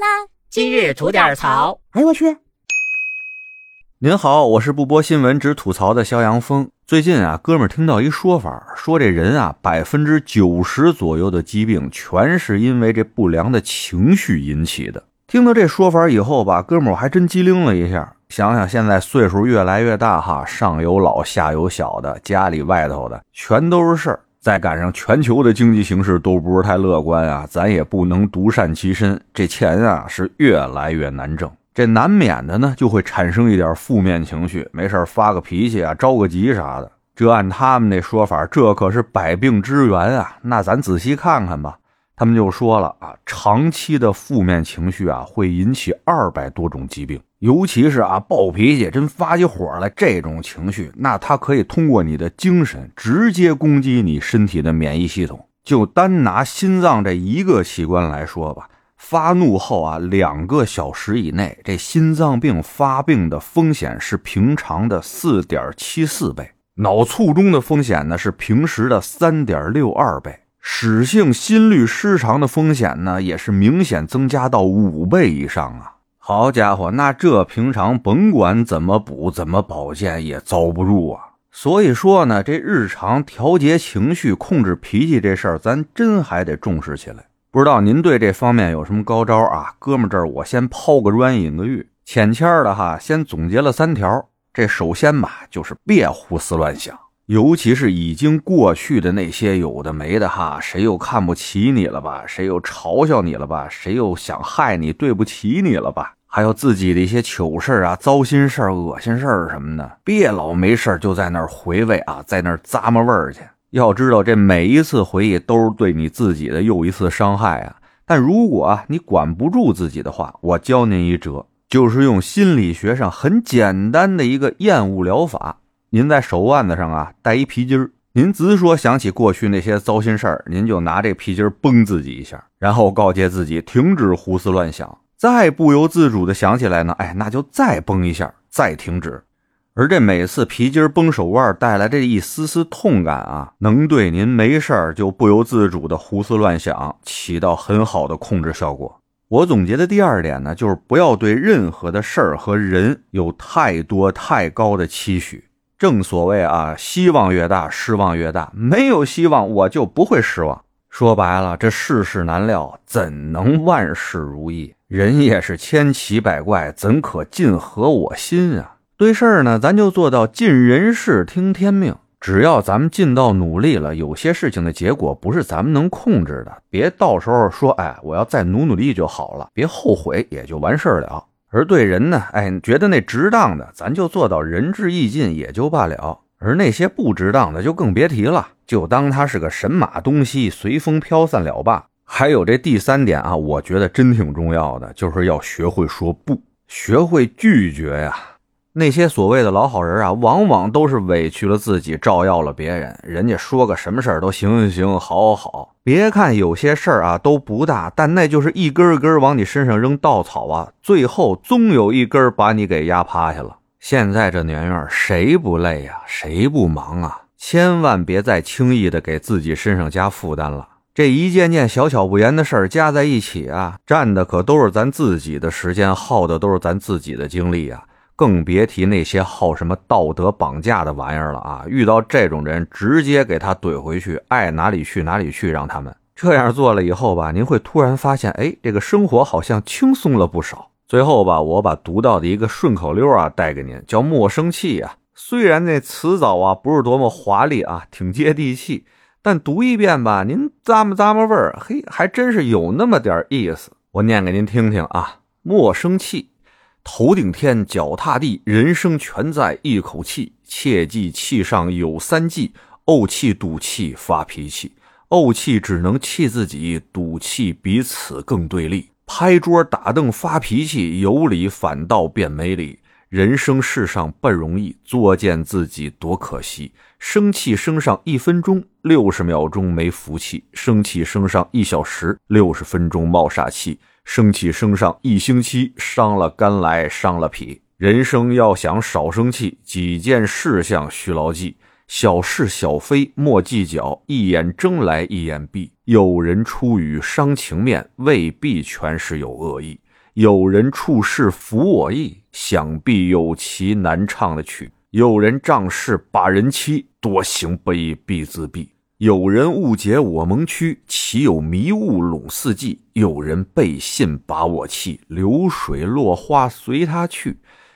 啦！今日吐点槽。哎呦我去！您好，我是不播新闻只吐槽的肖阳峰。最近啊，哥们儿听到一说法，说这人啊，百分之九十左右的疾病全是因为这不良的情绪引起的。听到这说法以后吧，哥们儿我还真机灵了一下。想想现在岁数越来越大哈，上有老下有小的，家里外头的全都是事儿。再赶上全球的经济形势都不是太乐观啊，咱也不能独善其身，这钱啊是越来越难挣，这难免的呢就会产生一点负面情绪，没事发个脾气啊，着个急啥的。这按他们那说法，这可是百病之源啊。那咱仔细看看吧，他们就说了啊，长期的负面情绪啊会引起二百多种疾病。尤其是啊，暴脾气，真发起火来，这种情绪，那它可以通过你的精神直接攻击你身体的免疫系统。就单拿心脏这一个器官来说吧，发怒后啊，两个小时以内，这心脏病发病的风险是平常的四点七四倍，脑卒中的风险呢是平时的三点六二倍，室性心律失常的风险呢也是明显增加到五倍以上啊。好家伙，那这平常甭管怎么补、怎么保健也遭不住啊！所以说呢，这日常调节情绪、控制脾气这事儿，咱真还得重视起来。不知道您对这方面有什么高招啊？哥们，这儿我先抛个砖引个玉，浅浅的哈，先总结了三条。这首先吧，就是别胡思乱想，尤其是已经过去的那些有的没的哈，谁又看不起你了吧？谁又嘲笑你了吧？谁又想害你、对不起你了吧？还有自己的一些糗事啊、糟心事儿、恶心事儿什么的，别老没事就在那儿回味啊，在那儿咂摸味儿去。要知道，这每一次回忆都是对你自己的又一次伤害啊。但如果啊你管不住自己的话，我教您一辙，就是用心理学上很简单的一个厌恶疗法。您在手腕子上啊戴一皮筋儿，您直说想起过去那些糟心事儿，您就拿这皮筋儿崩自己一下，然后告诫自己停止胡思乱想。再不由自主的想起来呢，哎，那就再绷一下，再停止。而这每次皮筋绷手腕带来这一丝丝痛感啊，能对您没事儿就不由自主的胡思乱想起到很好的控制效果。我总结的第二点呢，就是不要对任何的事儿和人有太多太高的期许。正所谓啊，希望越大，失望越大。没有希望，我就不会失望。说白了，这世事难料，怎能万事如意？人也是千奇百怪，怎可尽合我心啊？对事儿呢，咱就做到尽人事，听天命。只要咱们尽到努力了，有些事情的结果不是咱们能控制的，别到时候说，哎，我要再努努力就好了，别后悔，也就完事儿了。而对人呢，哎，觉得那值当的，咱就做到仁至义尽，也就罢了。而那些不值当的，就更别提了，就当它是个神马东西，随风飘散了罢。还有这第三点啊，我觉得真挺重要的，就是要学会说不，学会拒绝呀。那些所谓的老好人啊，往往都是委屈了自己，照耀了别人。人家说个什么事儿都行行行，好好好。别看有些事儿啊都不大，但那就是一根根往你身上扔稻草啊，最后总有一根把你给压趴下了。现在这年月，谁不累呀？谁不忙啊？千万别再轻易的给自己身上加负担了。这一件件小巧不言的事儿加在一起啊，占的可都是咱自己的时间，耗的都是咱自己的精力啊！更别提那些耗什么道德绑架的玩意儿了啊！遇到这种人，直接给他怼回去，爱哪里去哪里去，让他们这样做了以后吧，您会突然发现，哎，这个生活好像轻松了不少。最后吧，我把读到的一个顺口溜啊带给您，叫“莫生气”啊。虽然那词藻啊不是多么华丽啊，挺接地气。但读一遍吧，您咂摸咂摸味儿，嘿，还真是有那么点意思。我念给您听听啊：莫生气，头顶天，脚踏地，人生全在一口气。切记气上有三忌：怄气、赌气、发脾气。怄气只能气自己，赌气彼此更对立。拍桌打凳发脾气，有理反倒变没理。人生世上不容易，作践自己多可惜。生气生上一分钟，六十秒钟没福气；生气生上一小时，六十分钟冒煞气；生气生上一星期，伤了肝来伤了脾。人生要想少生气，几件事项需牢记：小事小非莫计较，一眼睁来一眼闭。有人出语伤情面，未必全是有恶意。有人处事服我意，想必有其难唱的曲；有人仗势把人欺，多行不义必自毙；有人误解我蒙屈，岂有迷雾笼四季；有人背信把我弃，流水落花随他去；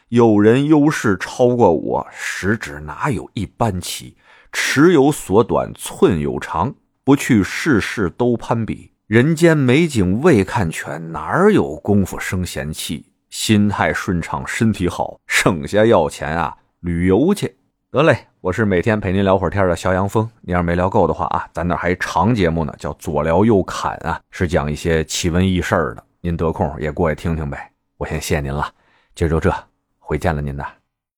有人优势超过我，十指哪有一般齐？尺有所短，寸有长，不去事事都攀比。人间美景未看全，哪有功夫生闲气？心态顺畅，身体好，省下要钱啊，旅游去得嘞。我是每天陪您聊会儿天的肖阳峰。您要是没聊够的话啊，咱那还长节目呢，叫左聊右侃啊，是讲一些奇闻异事的。您得空也过去听听呗。我先谢您了，今儿就这，回见了您呐。